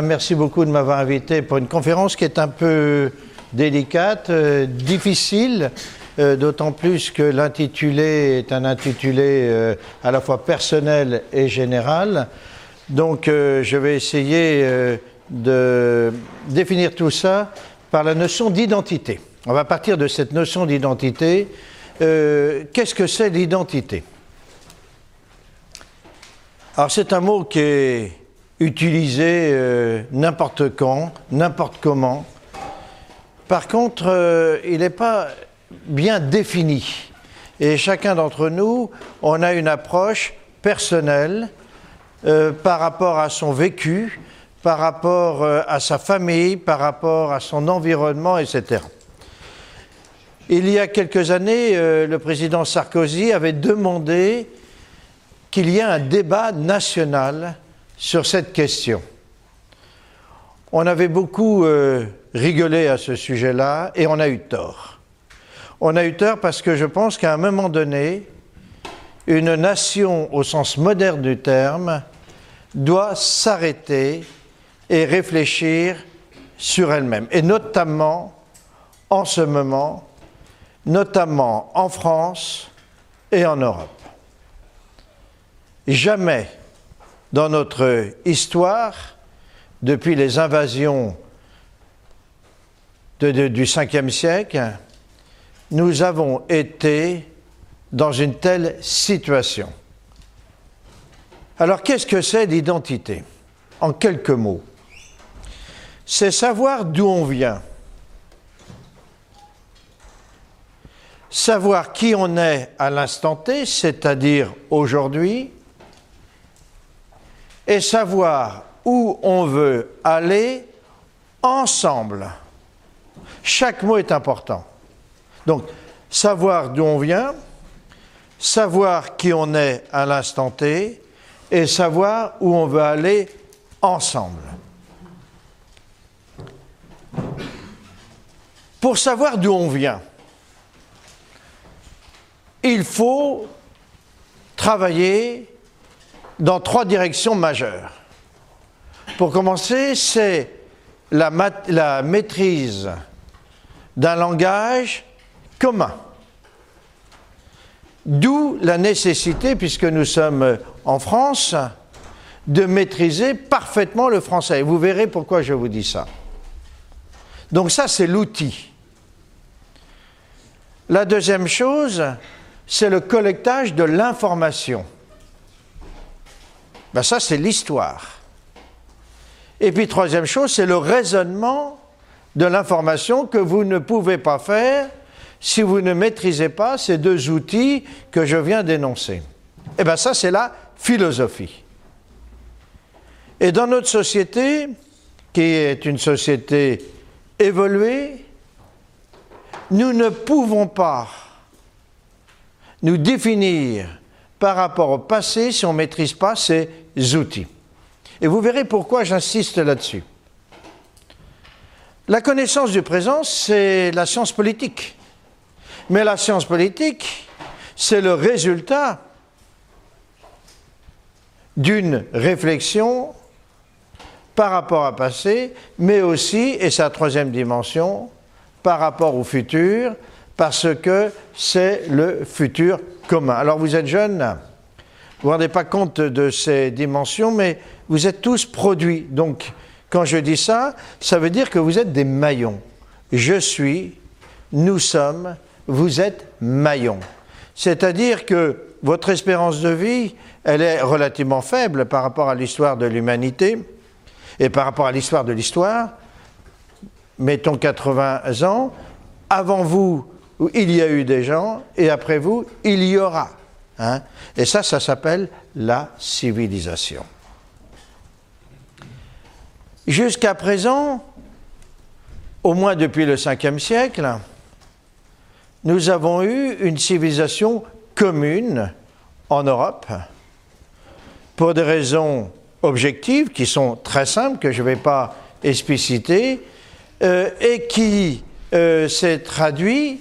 Merci beaucoup de m'avoir invité pour une conférence qui est un peu délicate, euh, difficile, euh, d'autant plus que l'intitulé est un intitulé euh, à la fois personnel et général. Donc je vais essayer de définir tout ça par la notion d'identité. On va partir de cette notion d'identité. Qu'est-ce que c'est l'identité? Alors c'est un mot qui est utilisé euh, n'importe quand, n'importe comment. Par contre, euh, il n'est pas bien défini. Et chacun d'entre nous, on a une approche personnelle euh, par rapport à son vécu, par rapport à sa famille, par rapport à son environnement, etc. Il y a quelques années, le président Sarkozy avait demandé qu'il y ait un débat national sur cette question. On avait beaucoup euh, rigolé à ce sujet-là et on a eu tort. On a eu tort parce que je pense qu'à un moment donné, une nation au sens moderne du terme doit s'arrêter et réfléchir sur elle-même. Et notamment, en ce moment, notamment en France et en Europe. Jamais dans notre histoire, depuis les invasions du 5e siècle, nous avons été dans une telle situation. Alors qu'est-ce que c'est l'identité? En quelques mots. C'est savoir d'où on vient, savoir qui on est à l'instant T, c'est-à-dire aujourd'hui, et savoir où on veut aller ensemble. Chaque mot est important. Donc, savoir d'où on vient, savoir qui on est à l'instant T, et savoir où on veut aller ensemble. Pour savoir d'où on vient, il faut travailler dans trois directions majeures. Pour commencer, c'est la, maîtrise d'un langage commun. D'où la nécessité, puisque nous sommes en France, de maîtriser parfaitement le français. Vous verrez pourquoi je vous dis ça. Donc ça, c'est l'outil. La deuxième chose, c'est le collectage de l'information. Ben ça, c'est l'histoire. Et puis, troisième chose, c'est le raisonnement de l'information que vous ne pouvez pas faire si vous ne maîtrisez pas ces deux outils que je viens d'énoncer. Et eh bien ça, c'est la philosophie. Et dans notre société, qui est une société évoluée, nous ne pouvons pas nous définir par rapport au passé si on ne maîtrise pas ces outils. Et vous verrez pourquoi j'insiste là-dessus. La connaissance du présent, c'est la science politique. Mais la science politique, c'est le résultat d'une réflexion par rapport à passé, mais aussi, et sa troisième dimension, par rapport au futur, parce que c'est le futur Alors vous êtes jeunes, vous ne vous rendez pas compte de ces dimensions, mais vous êtes tous produits. Donc quand je dis ça, ça veut dire que vous êtes des maillons. Je suis, nous sommes, vous êtes maillons. C'est-à-dire que votre espérance de vie, elle est relativement faible par rapport à l'histoire de l'humanité et par rapport à l'histoire de l'histoire. Mettons 80 ans. Avant vous, où il y a eu des gens, et après vous, il y aura. Hein. Et ça, ça s'appelle la civilisation. Jusqu'à présent, au moins depuis le 5e siècle, nous avons eu une civilisation commune en Europe pour des raisons objectives qui sont très simples, que je ne vais pas expliciter, euh, et qui euh, s'est traduit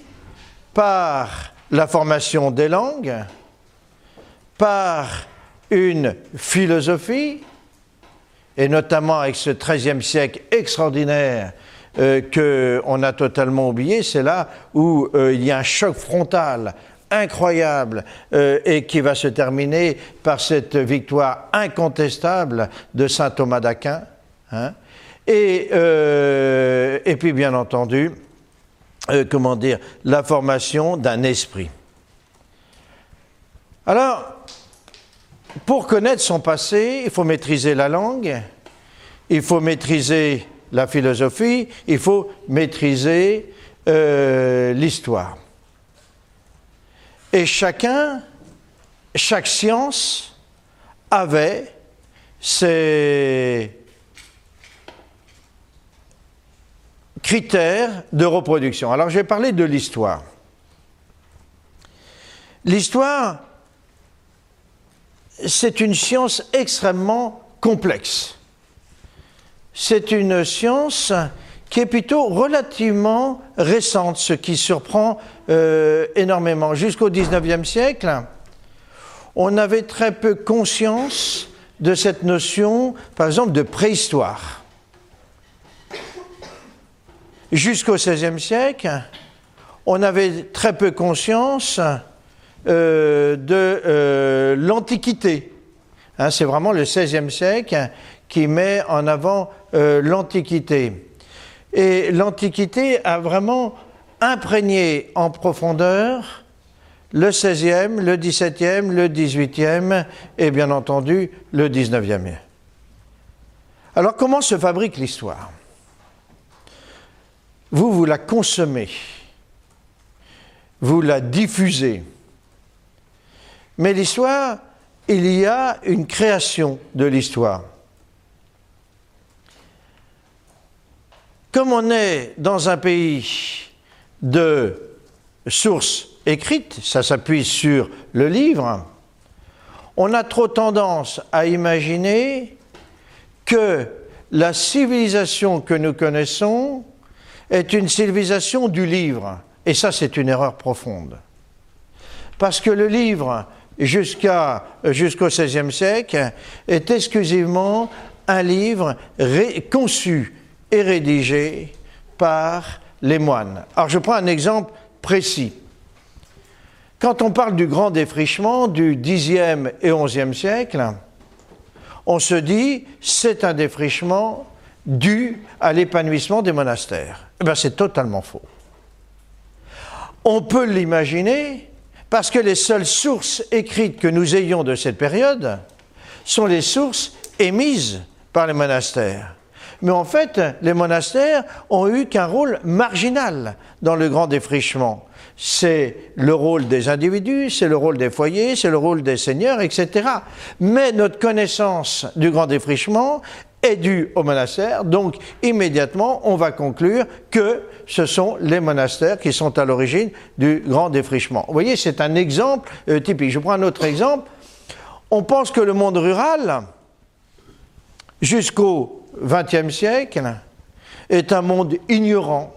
par la formation des langues, par une philosophie, et notamment avec ce XIIIe siècle extraordinaire euh, qu'on a totalement oublié, c'est là où euh, il y a un choc frontal incroyable euh, et qui va se terminer par cette victoire incontestable de saint Thomas d'Aquin. Hein. et, et, puis, bien entendu, comment dire, la formation d'un esprit. Alors, pour connaître son passé, il faut maîtriser la langue, il faut maîtriser la philosophie, il faut maîtriser euh, l'histoire. Et chacun, chaque science avait ses critères de reproduction. Alors je vais parler de l'histoire. L'histoire, c'est une science extrêmement complexe. C'est une science qui est plutôt relativement récente, ce qui surprend euh, énormément. Jusqu'au XIXe siècle, on avait très peu conscience de cette notion, par exemple, de préhistoire. Jusqu'au XVIe siècle, on avait très peu conscience euh, de euh, l'Antiquité. Hein, c'est vraiment le XVIe siècle qui met en avant euh, l'Antiquité. Et l'Antiquité a vraiment imprégné en profondeur le XVIe, le XVIIe, le XVIIIe et bien entendu le XIXe. Alors comment se fabrique l'histoire? Vous, vous la consommez, vous la diffusez, mais l'histoire, il y a une création de l'histoire. Comme on est dans un pays de sources écrites, ça s'appuie sur le livre, on a trop tendance à imaginer que la civilisation que nous connaissons est une civilisation du livre. Et ça, c'est une erreur profonde. Parce que le livre jusqu'au XVIe siècle est exclusivement un livre conçu et rédigé par les moines. Alors je prends un exemple précis. Quand on parle du grand défrichement du Xe et XIe siècle, on se dit c'est un défrichement dû à l'épanouissement des monastères. Eh bien, c'est totalement faux. On peut l'imaginer parce que les seules sources écrites que nous ayons de cette période sont les sources émises par les monastères. Mais en fait, les monastères ont eu qu'un rôle marginal dans le grand défrichement. C'est le rôle des individus, c'est le rôle des foyers, c'est le rôle des seigneurs, etc. Mais notre connaissance du grand défrichement est due aux monastères, donc immédiatement on va conclure que ce sont les monastères qui sont à l'origine du grand défrichement. Vous voyez, c'est un exemple euh, typique. Je prends un autre exemple. On pense que le monde rural, jusqu'au XXe siècle, est un monde ignorant,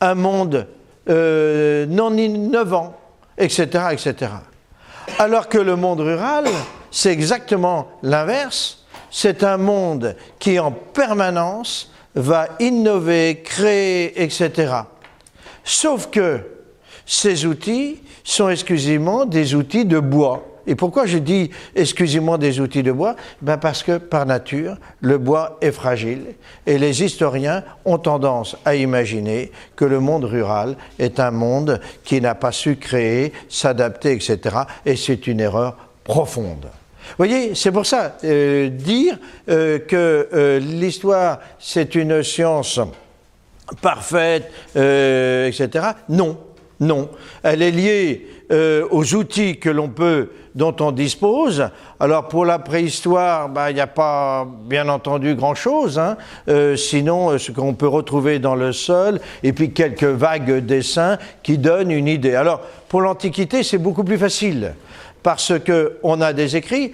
un monde euh, non innovant, etc., etc. Alors que le monde rural, c'est exactement l'inverse. C'est un monde qui en permanence va innover, créer, etc. Sauf que ces outils sont exclusivement des outils de bois. Et pourquoi je dis exclusivement des outils de bois? Ben Parce que par nature, le bois est fragile et les historiens ont tendance à imaginer que le monde rural est un monde qui n'a pas su créer, s'adapter, etc. Et c'est une erreur profonde. Vous voyez, c'est pour ça, euh, dire euh, que euh, l'histoire, c'est une science parfaite, etc., non, non. Elle est liée aux outils que l'on peut, dont on dispose. Alors pour la préhistoire, bah, il n'y a pas, bien entendu, grand-chose. Hein. sinon, ce qu'on peut retrouver dans le sol, et puis quelques vagues dessins qui donnent une idée. Alors pour l'Antiquité, c'est beaucoup plus facile parce qu'on a des écrits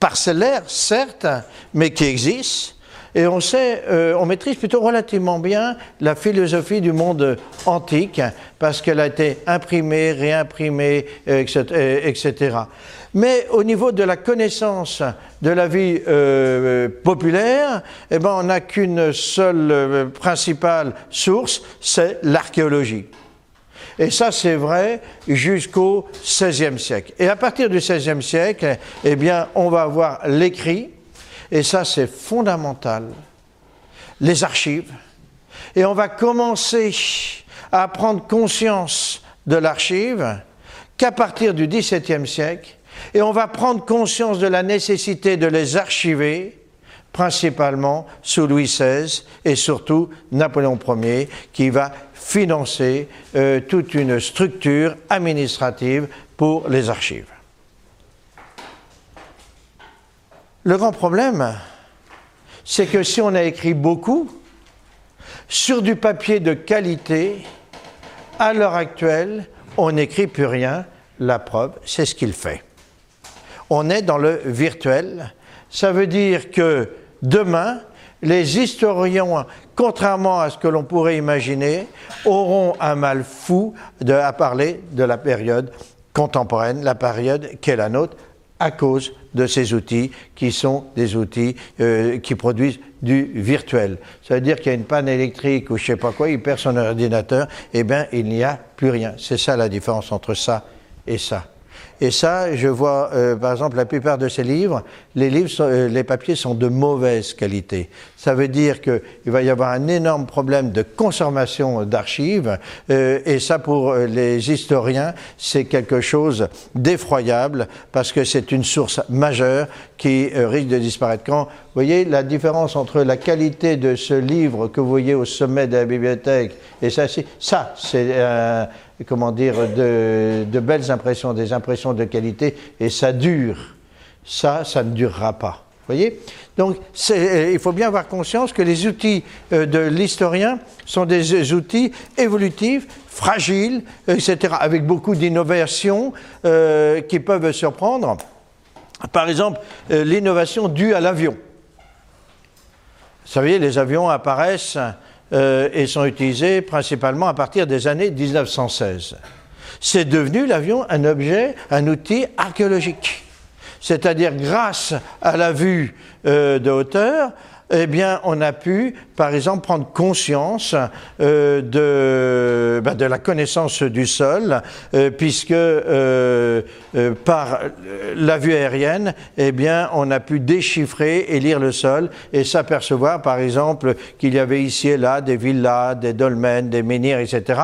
parcellaires, certes, mais qui existent. Et on sait, euh, on maîtrise plutôt relativement bien la philosophie du monde antique, parce qu'elle a été imprimée, réimprimée, etc., etc. Mais au niveau de la connaissance de la vie euh, populaire, eh ben, on n'a qu'une seule euh, principale source, c'est l'archéologie. Et ça, c'est vrai jusqu'au XVIe siècle. Et à partir du XVIe siècle, eh bien, on va avoir l'écrit, et ça, c'est fondamental, les archives. Et on va commencer à prendre conscience de l'archive qu'à partir du XVIIe siècle, et on va prendre conscience de la nécessité de les archiver, principalement sous Louis XVI et surtout Napoléon Ier, qui va financer euh, toute une structure administrative pour les archives. Le grand problème, c'est que si on a écrit beaucoup sur du papier de qualité, à l'heure actuelle, on n'écrit plus rien. La preuve, c'est ce qu'il fait. On est dans le virtuel. Ça veut dire que demain, les historiens, contrairement à ce que l'on pourrait imaginer, auront un mal fou à parler de la période contemporaine, la période qui est la nôtre, à cause de ces outils qui sont des outils euh, qui produisent du virtuel. Ça veut dire qu'il y a une panne électrique ou je sais pas quoi, il perd son ordinateur, eh bien il n'y a plus rien. C'est ça la différence entre ça et ça. Et ça, je vois, euh, par exemple, la plupart de ces livres, les livres, euh, les papiers sont de mauvaise qualité. Ça veut dire qu'il va y avoir un énorme problème de consommation d'archives, euh, et ça, pour les historiens, c'est quelque chose d'effroyable parce que c'est une source majeure qui risque de disparaître. Quand vous voyez la différence entre la qualité de ce livre que vous voyez au sommet de la bibliothèque et ça, ça c'est comment dire, de, belles impressions, des impressions de qualité, et ça dure. Ça, ça ne durera pas. Voyez? Donc, euh, il faut bien avoir conscience que les outils euh, de l'historien sont des outils évolutifs, fragiles, etc., avec beaucoup d'innovations euh, qui peuvent surprendre. Par exemple, l'innovation due à l'avion. Vous savez, les avions apparaissent euh, et sont utilisés principalement à partir des années 1916. C'est devenu l'avion un objet, un outil archéologique. C'est-à-dire grâce à la vue euh, de hauteur, eh bien, on a pu, par exemple, prendre conscience euh, de, ben, de la connaissance du sol, euh, puisque euh, par la vue aérienne, eh bien, on a pu déchiffrer et lire le sol et s'apercevoir, par exemple, qu'il y avait ici et là des villas, des dolmens, des menhirs, etc.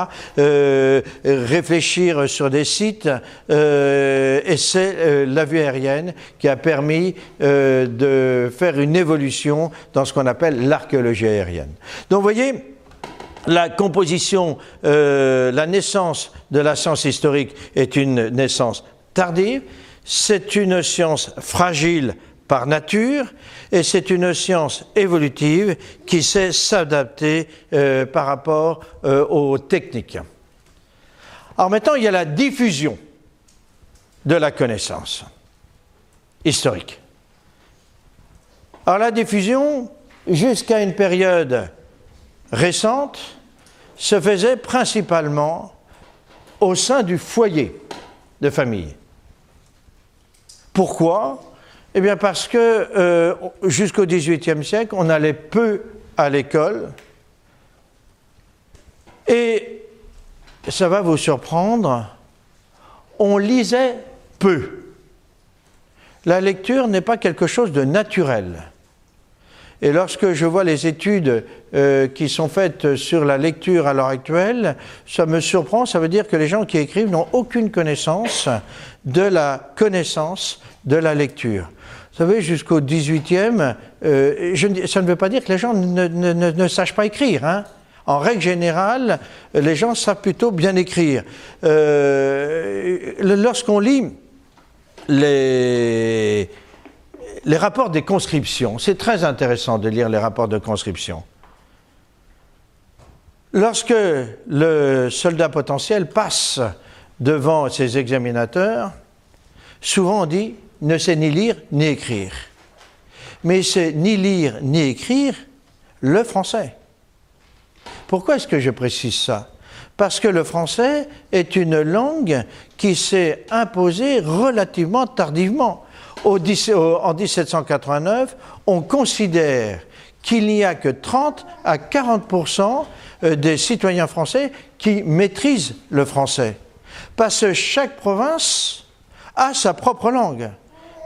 réfléchir sur des sites, et c'est la vue aérienne qui a permis de faire une évolution dans ce qu'on appelle l'archéologie aérienne. Donc vous voyez, la composition, euh, la naissance de la science historique est une naissance tardive, c'est une science fragile par nature et c'est une science évolutive qui sait s'adapter euh, par rapport euh, aux techniques. Alors maintenant, il y a la diffusion de la connaissance historique. Alors la diffusion, jusqu'à une période récente, se faisait principalement au sein du foyer de famille. Pourquoi? Eh bien parce que euh, jusqu'au XVIIIe siècle, on allait peu à l'école et ça va vous surprendre, on lisait peu. La lecture n'est pas quelque chose de naturel. Et lorsque je vois les études euh, qui sont faites sur la lecture à l'heure actuelle, ça me surprend. Ça veut dire que les gens qui écrivent n'ont aucune connaissance de la connaissance de la lecture. Vous savez, jusqu'au 18e, euh, ça ne veut pas dire que les gens ne, ne, ne, sachent pas écrire. Hein. En règle générale, les gens savent plutôt bien écrire. Euh, Lorsqu'on lit les les rapports des conscriptions. C'est très intéressant de lire les rapports de conscription. Lorsque le soldat potentiel passe devant ses examinateurs, souvent on dit ne sait ni lire ni écrire. Mais c'est ni lire ni écrire le français. Pourquoi est-ce que je précise ça? Parce que le français est une langue qui s'est imposée relativement tardivement. En 1789, on considère qu'il n'y a que 30 à 40% euh, des citoyens français qui maîtrisent le français. Parce que chaque province a sa propre langue.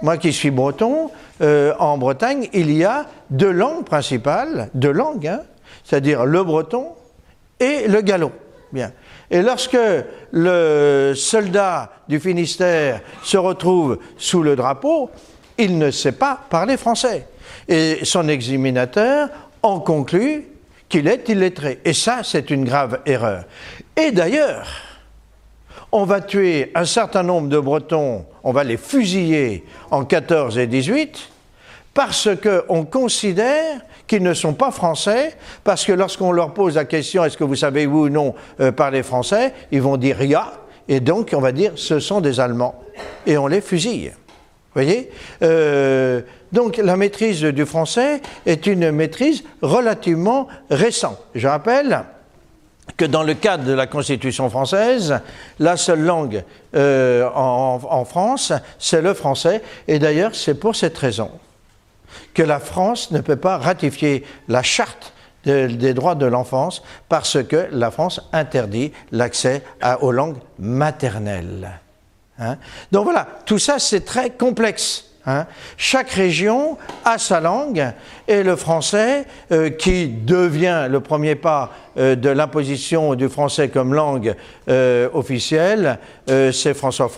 Moi qui suis breton, euh, en Bretagne, il y a deux langues principales, deux langues, hein, c'est-à-dire le breton et le gallo. Bien. Et lorsque le soldat du Finistère se retrouve sous le drapeau, il ne sait pas parler français. Et son examinateur en conclut qu'il est illettré. Et ça, c'est une grave erreur. Et d'ailleurs, on va tuer un certain nombre de Bretons, on va les fusiller en 14 et 18, parce qu'on considère qu'ils ne sont pas français, parce que lorsqu'on leur pose la question est-ce que vous savez oui ou non euh, parler français, ils vont dire rien, et donc on va dire ce sont des Allemands, et on les fusille. Voyez? Euh, Donc la maîtrise du français est une maîtrise relativement récente. Je rappelle que dans le cadre de la Constitution française, la seule langue euh, en, France, c'est le français. Et d'ailleurs, c'est pour cette raison que la France ne peut pas ratifier la charte des droits de l'enfance parce que la France interdit l'accès aux langues maternelles. Hein. Donc voilà, tout ça c'est très complexe. Hein. Chaque région a sa langue et le français, euh, qui devient le premier pas euh, de l'imposition du français comme langue euh, officielle, c'est François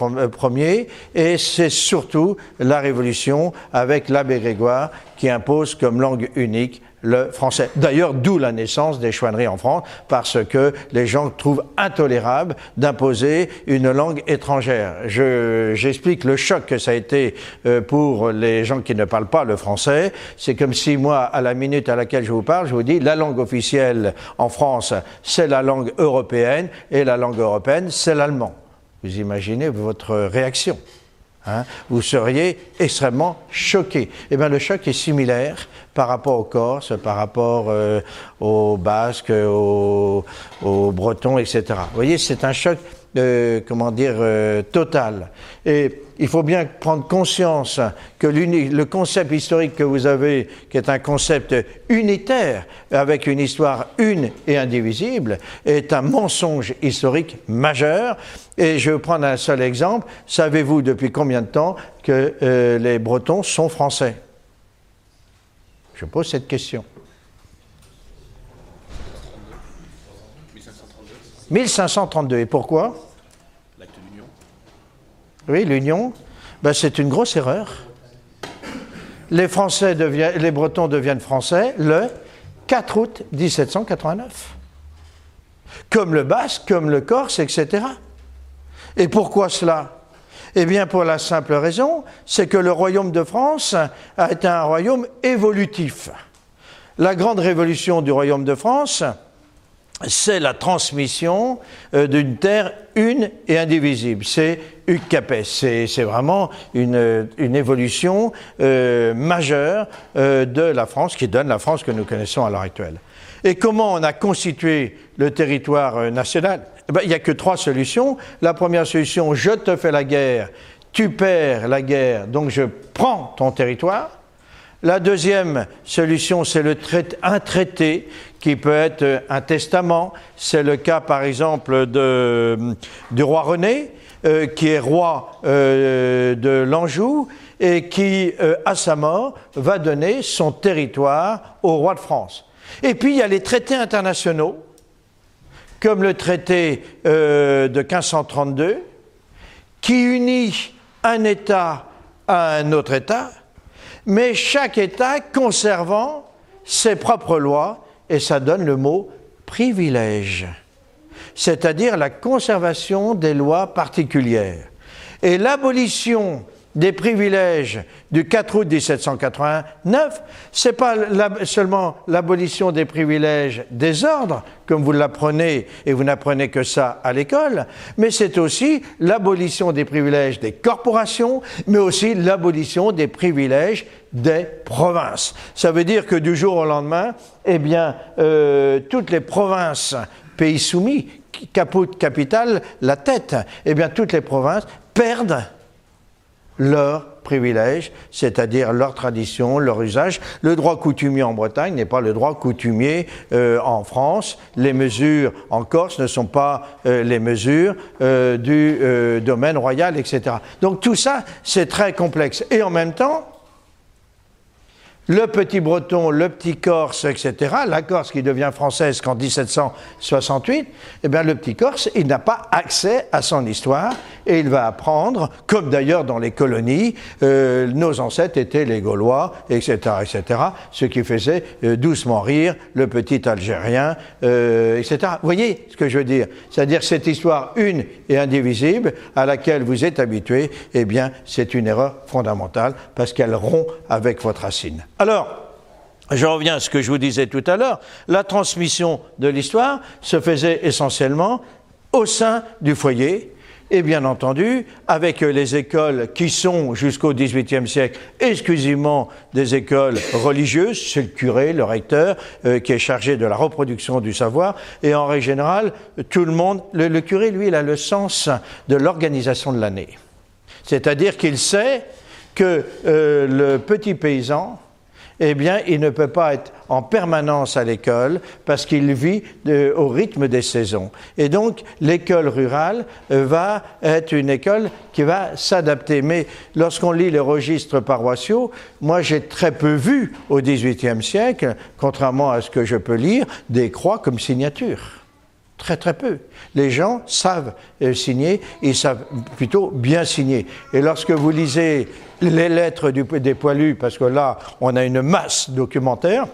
Ier et c'est surtout la Révolution avec l'abbé Grégoire qui impose comme langue unique le français. D'ailleurs, d'où la naissance des chouanneries en France, parce que les gens trouvent intolérable d'imposer une langue étrangère. J'explique le choc que ça a été euh, pour les gens qui ne parlent pas le français. C'est comme si moi, à la minute à laquelle je vous parle, je vous dis la langue officielle en France, c'est la langue européenne, et la langue européenne, c'est l'allemand. Vous imaginez votre réaction. Hein, vous seriez extrêmement choqué. Eh bien, le choc est similaire par rapport aux Corses, par rapport euh, aux Basques, aux, Bretons, etc. Vous voyez, c'est un choc, euh, comment dire, euh, total. Et il faut bien prendre conscience que le concept historique que vous avez, qui est un concept unitaire, avec une histoire une et indivisible, est un mensonge historique majeur. Et je vais prendre un seul exemple. Savez-vous depuis combien de temps que euh, les Bretons sont français? Je pose cette question. 1532. Et pourquoi? Oui, l'union, ben, c'est une grosse erreur. Les, les Bretons deviennent français le 4 août 1789. Comme le Basque, comme le Corse, etc. Et pourquoi cela? Eh bien, pour la simple raison, c'est que le royaume de France a été un royaume évolutif. La grande révolution du royaume de France, c'est la transmission euh, d'une terre une et indivisible. C'est Capet. C'est vraiment une, évolution euh, majeure euh, de la France qui donne la France que nous connaissons à l'heure actuelle. Et comment on a constitué le territoire national? Eh ben, Il n'y a que trois solutions. La première solution, je te fais la guerre, tu perds la guerre, donc je prends ton territoire. La deuxième solution, c'est un traité qui peut être un testament. C'est le cas, par exemple, du roi René, euh, qui est roi euh, de l'Anjou et qui, euh, à sa mort, va donner son territoire au roi de France. Et puis, il y a les traités internationaux, comme le traité de 1532, qui unit un État à un autre État mais chaque État conservant ses propres lois, et ça donne le mot privilège, c'est-à-dire la conservation des lois particulières. Et l'abolition des privilèges du 4 août 1789, c'est pas seulement l'abolition des privilèges des ordres, comme vous l'apprenez et vous n'apprenez que ça à l'école, mais c'est aussi l'abolition des privilèges des corporations, mais aussi l'abolition des privilèges des provinces. Ça veut dire que du jour au lendemain, eh bien, euh, toutes les provinces pays soumis caput capital, la tête. Eh bien, toutes les provinces perdent leur privilèges, c'est-à-dire leur tradition, leur usage. Le droit coutumier en Bretagne n'est pas le droit coutumier euh, en France. Les mesures en Corse ne sont pas euh, les mesures euh, du domaine royal, etc. Donc tout ça, c'est très complexe. Et en même temps, le petit breton, le petit corse, etc., la Corse qui devient française qu'en 1768, eh bien, le petit corse, il n'a pas accès à son histoire et il va apprendre, comme d'ailleurs dans les colonies, euh, nos ancêtres étaient les Gaulois, etc., etc., ce qui faisait euh, doucement rire le petit Algérien, euh, etc. Vous voyez ce que je veux dire? C'est-à-dire cette histoire une et indivisible à laquelle vous êtes habitué, eh bien, c'est une erreur fondamentale parce qu'elle rompt avec votre racine. Alors, je reviens à ce que je vous disais tout à l'heure, la transmission de l'histoire se faisait essentiellement au sein du foyer, et bien entendu, avec les écoles qui sont jusqu'au XVIIIe siècle exclusivement des écoles religieuses, c'est le curé, le recteur, euh, qui est chargé de la reproduction du savoir, et en règle générale, tout le monde, le, curé, lui, il a le sens de l'organisation de l'année. C'est-à-dire qu'il sait que euh, le petit paysan, eh bien, il ne peut pas être en permanence à l'école parce qu'il vit au rythme des saisons. Et donc, l'école rurale euh, va être une école qui va s'adapter. Mais lorsqu'on lit les registres paroissiaux, moi, j'ai très peu vu au XVIIIe siècle, contrairement à ce que je peux lire, des croix comme signature. Très très peu. Les gens savent euh, signer, ils savent plutôt bien signer. Et lorsque vous lisez les lettres des poilus, parce que là, on a une masse documentaire,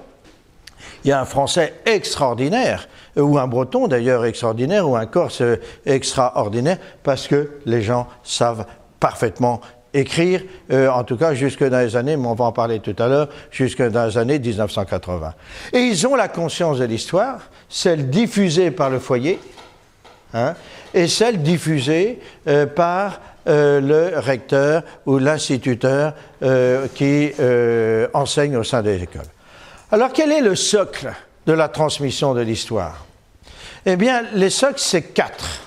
il y a un français extraordinaire, euh, ou un breton d'ailleurs extraordinaire, ou un corse euh, extraordinaire, parce que les gens savent parfaitement écrire, en tout cas jusque dans les années, mais on va en parler tout à l'heure, jusque dans les années 1980. Et ils ont la conscience de l'histoire, celle diffusée par le foyer hein, et celle diffusée euh, par euh, le recteur ou l'instituteur euh, qui enseigne au sein des écoles. Alors quel est le socle de la transmission de l'histoire? Eh bien, les socles, c'est quatre.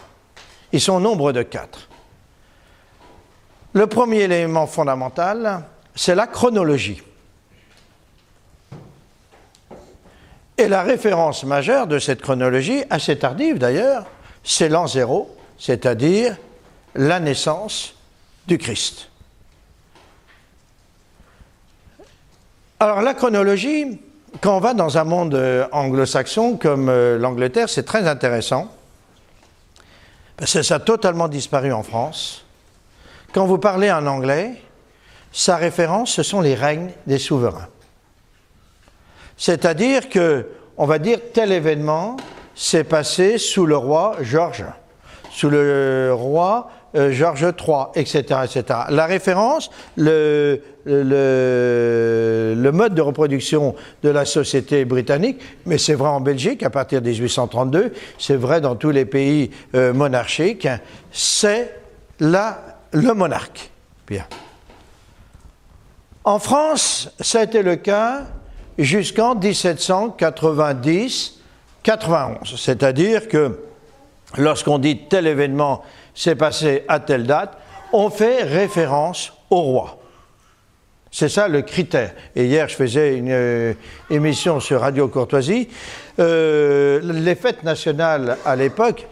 Ils sont au nombre de quatre. Le premier élément fondamental, c'est la chronologie. Et la référence majeure de cette chronologie, assez tardive d'ailleurs, c'est l'an zéro, c'est-à-dire la naissance du Christ. Alors la chronologie, quand on va dans un monde euh, anglo-saxon comme euh, l'Angleterre, c'est très intéressant, parce que ça a totalement disparu en France. Quand vous parlez en anglais, sa référence, ce sont les règnes des souverains. C'est-à-dire que, on va dire, tel événement s'est passé sous le roi Georges, sous le roi euh, Georges III, etc., etc. La référence, le, mode de reproduction de la société britannique, mais c'est vrai en Belgique à partir de 1832, c'est vrai dans tous les pays euh, monarchiques, c'est le monarque. Bien. En France, ça a été le cas jusqu'en 1790-91. C'est-à-dire que lorsqu'on dit tel événement s'est passé à telle date, on fait référence au roi. C'est ça le critère. Et hier, je faisais une euh, émission sur Radio Courtoisie. Euh, les fêtes nationales à l'époque,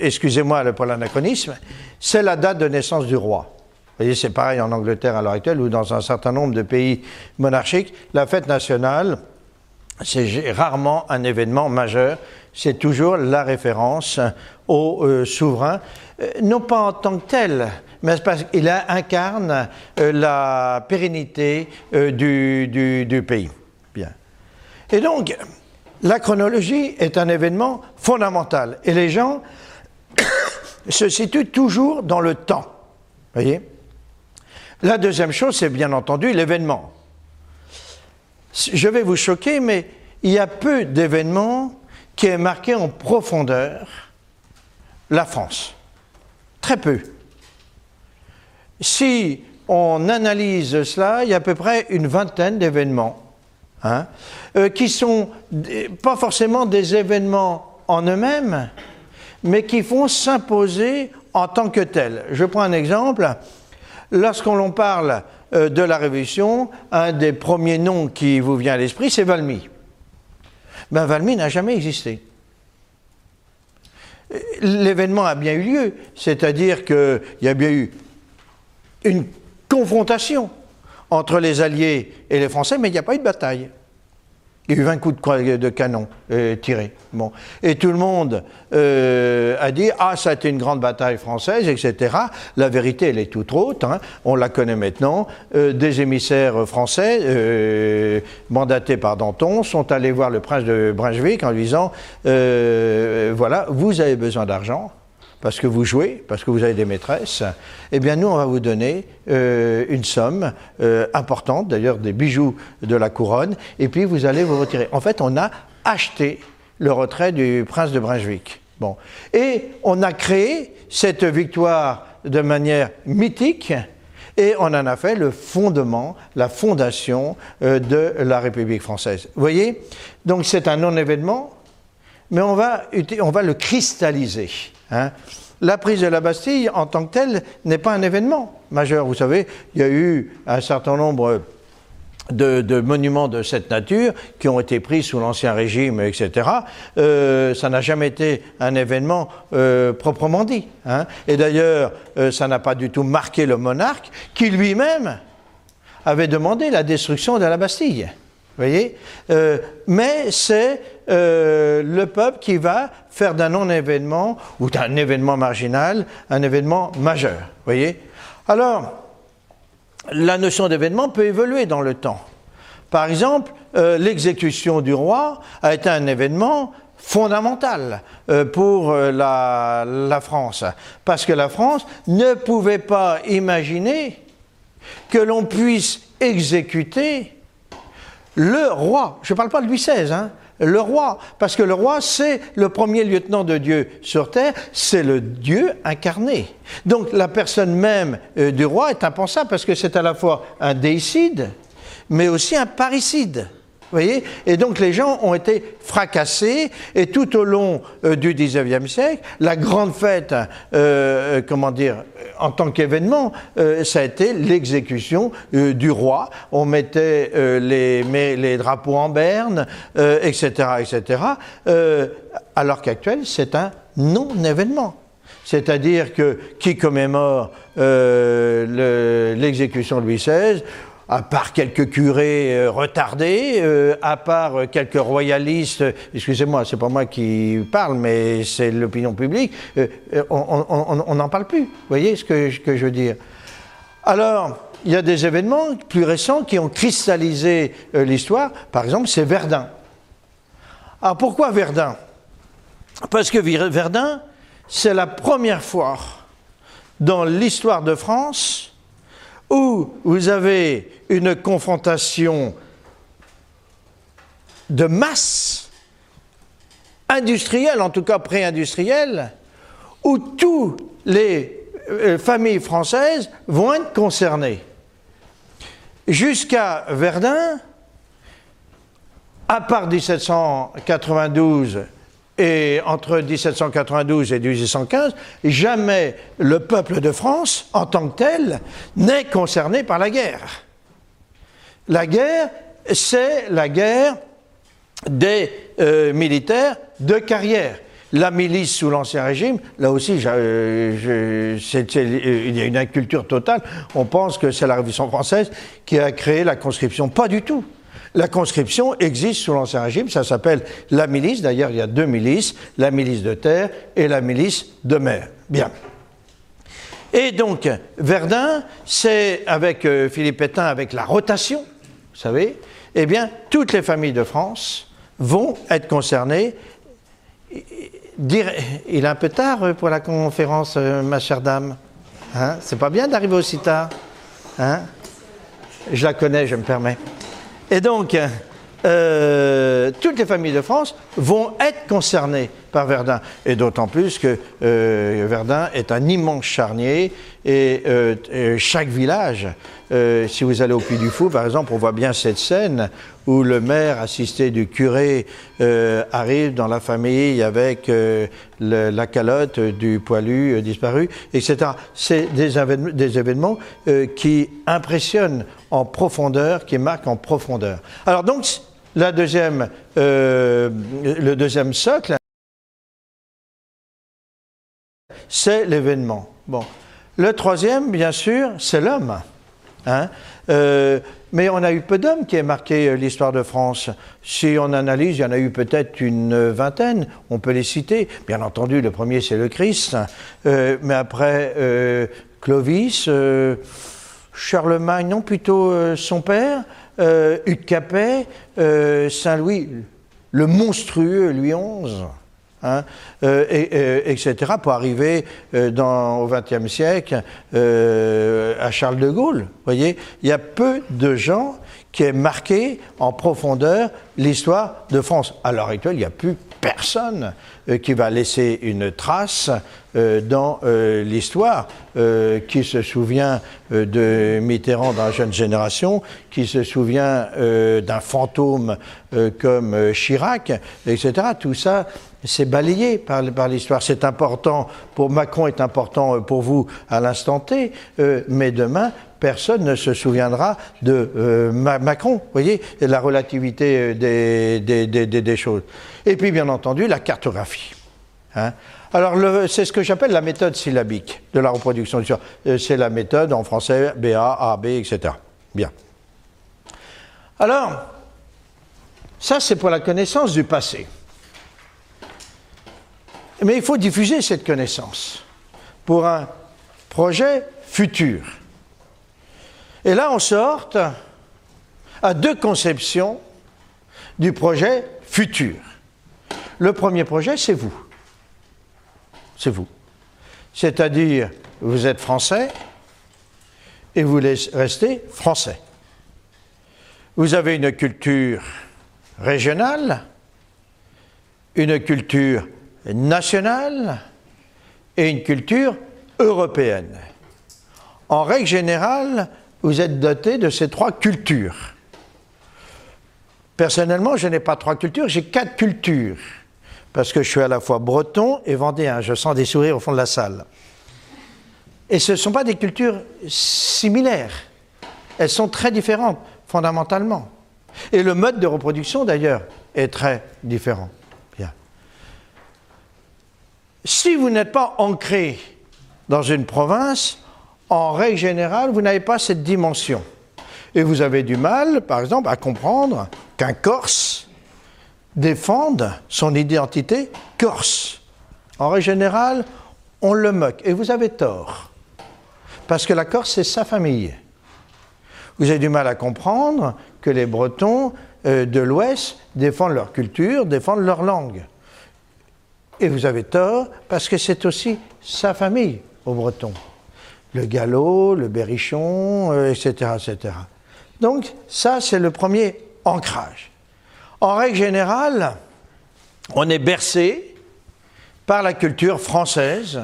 excusez-moi pour l'anachronisme, c'est la date de naissance du roi. Vous voyez, c'est pareil en Angleterre à l'heure actuelle ou dans un certain nombre de pays monarchiques. La fête nationale, c'est rarement un événement majeur, c'est toujours la référence au euh, souverain, euh, non pas en tant que tel, mais parce qu'il incarne euh, la pérennité du, du, pays. Bien. Et donc, la chronologie est un événement fondamental, et les gens se situent toujours dans le temps. Voyez? La deuxième chose, c'est bien entendu l'événement. Je vais vous choquer, mais il y a peu d'événements qui aient marqué en profondeur la France. Très peu. Si on analyse cela, il y a à peu près une vingtaine d'événements hein, euh, qui sont pas forcément des événements en eux-mêmes, mais qui vont s'imposer en tant que tels. Je prends un exemple. Lorsqu'on parle euh, de la Révolution, un des premiers noms qui vous vient à l'esprit, c'est Valmy. Ben, Valmy n'a jamais existé. L'événement a bien eu lieu, c'est-à-dire qu'il y a bien eu une confrontation entre les Alliés et les Français, mais il n'y a pas eu de bataille. Il y a eu 20 coups de, canon euh, tirés. Et tout le monde euh, a dit Ah, ça a été une grande bataille française, etc. La vérité, elle est toute autre. Hein. On la connaît maintenant. Euh, des émissaires français, mandatés par Danton, sont allés voir le prince de Brunswick en lui disant Voilà, vous avez besoin d'argent parce que vous jouez, parce que vous avez des maîtresses, eh bien nous, on va vous donner euh, une somme euh, importante, d'ailleurs des bijoux de la couronne, et puis vous allez vous retirer. En fait, on a acheté le retrait du prince de Brunswick. Bon. Et on a créé cette victoire de manière mythique, et on en a fait le fondement, la fondation euh, de la République française. Vous voyez? Donc c'est un non-événement, mais on va, on va le cristalliser. Hein. La prise de la Bastille, en tant que telle, n'est pas un événement majeur. Vous savez, il y a eu un certain nombre de, monuments de cette nature qui ont été pris sous l'Ancien Régime, etc. Euh, ça n'a jamais été un événement euh, proprement dit. Hein. Et d'ailleurs, euh, ça n'a pas du tout marqué le monarque qui lui-même avait demandé la destruction de la Bastille voyez? Euh, Mais c'est euh, le peuple qui va faire d'un non-événement ou d'un événement marginal un événement majeur. voyez? Alors, la notion d'événement peut évoluer dans le temps. Par exemple, euh, l'exécution du roi a été un événement fondamental pour la, la, France, parce que la France ne pouvait pas imaginer que l'on puisse exécuter le roi, je ne parle pas de Louis XVI, hein, le roi, parce que le roi, c'est le premier lieutenant de Dieu sur terre, c'est le Dieu incarné. Donc la personne même euh, du roi est impensable, parce que c'est à la fois un déicide, mais aussi un parricide voyez? Et donc les gens ont été fracassés, et tout au long euh, du XIXe siècle, la grande fête, euh, euh, comment dire, en tant qu'événement, ça a été l'exécution du roi. On mettait les, les, drapeaux en berne, etc., etc., alors qu'actuellement, c'est un non-événement. C'est-à-dire que qui commémore l'exécution de Louis XVI à part quelques curés euh, retardés, euh, à part euh, quelques royalistes, excusez-moi, c'est pas moi qui parle, mais c'est l'opinion publique, on n'en parle plus. Vous voyez ce que, je veux dire? Alors, il y a des événements plus récents qui ont cristallisé l'histoire. Par exemple, c'est Verdun. Alors pourquoi Verdun? Parce que Verdun, c'est la première fois dans l'histoire de France où vous avez une confrontation de masse industrielle, en tout cas pré-industrielle, où toutes les euh, familles françaises vont être concernées. Jusqu'à Verdun, à part 1792 et entre 1792 et 1815, jamais le peuple de France, en tant que tel, n'est concerné par la guerre. La guerre, c'est la guerre des euh, militaires de carrière. La milice sous l'Ancien Régime, là aussi, euh, il y a une inculture totale. On pense que c'est la Révolution française qui a créé la conscription. Pas du tout. La conscription existe sous l'Ancien Régime, ça s'appelle la milice. D'ailleurs, il y a deux milices, la milice de terre et la milice de mer. Bien. Et donc, Verdun, c'est avec euh, Philippe Pétain, avec la rotation, vous savez, eh bien, toutes les familles de France vont être concernées. Il est un peu tard pour la conférence, euh, ma chère dame. Hein C'est pas bien d'arriver aussi tard. Hein? Je la connais, je me permets. Et donc, euh, toutes les familles de France vont être concernées par Verdun. Et d'autant plus que euh, Verdun est un immense charnier et, euh, chaque village, si vous allez au Puy du Fou par exemple, on voit bien cette scène où le maire assisté du curé euh, arrive dans la famille avec euh, la calotte du poilu euh, disparu, etc. C'est des, évén- des événements qui impressionnent en profondeur, qui marquent en profondeur. Alors donc, la deuxième, le deuxième socle, c'est l'événement. Bon. Le troisième, bien sûr, c'est l'homme. Hein. Mais on a eu peu d'hommes qui aient marqué euh, l'histoire de France. Si on analyse, il y en a eu peut-être une vingtaine, on peut les citer. Bien entendu, le premier, c'est le Christ. Euh, mais après, euh, Clovis, euh, Charlemagne, non, plutôt euh, son père, euh, Hugues Capet, euh, Saint-Louis, le monstrueux Louis XI. Hein, euh, et- et- etc., pour arriver euh, au XXe siècle euh, à Charles de Gaulle. Vous voyez, il y a peu de gens qui aient marqué en profondeur l'histoire de France. À l'heure actuelle, il n'y a plus personne euh, qui va laisser une trace euh, dans euh, l'histoire. Euh, qui se souvient euh, de Mitterrand dans la jeune génération, qui se souvient euh, d'un fantôme euh, comme euh, Chirac, etc. Tout ça, c'est balayé par, l'histoire. C'est important pour Macron, est important euh, pour vous à l'instant T, euh, mais demain, personne ne se souviendra de euh, Ma- Macron, vous voyez, la relativité des, choses. Et puis, bien entendu, la cartographie. hein. Alors, c'est ce que j'appelle la méthode syllabique de la reproduction du C'est la méthode en français BA, AB, etc. Bien. Alors, ça, c'est pour la connaissance du passé. Mais il faut diffuser cette connaissance pour un projet futur. Et là, on sort à deux conceptions du projet futur. Le premier projet, c'est vous. C'est vous. C'est-à-dire, vous êtes français et vous restez français. Vous avez une culture régionale, une culture nationale et une culture européenne. En règle générale, vous êtes doté de ces trois cultures. Personnellement, je n'ai pas trois cultures, j'ai quatre cultures. Parce que je suis à la fois breton et vendéen. Je sens des sourires au fond de la salle. Et ce ne sont pas des cultures similaires. Elles sont très différentes, fondamentalement. Et le mode de reproduction, d'ailleurs, est très différent. Si vous n'êtes pas ancré dans une province, en règle générale, vous n'avez pas cette dimension. Et vous avez du mal, par exemple, à comprendre qu'un Corse défende son identité corse. En règle générale, on le moque. Et vous avez tort. Parce que la Corse, c'est sa famille. Vous avez du mal à comprendre que les Bretons euh, de l'Ouest défendent leur culture, défendent leur langue. Et vous avez tort parce que c'est aussi sa famille aux Bretons. Le Gallo, le Berrichon, euh, etc., etc. Donc ça, c'est le premier ancrage. En règle générale, on est bercé par la culture française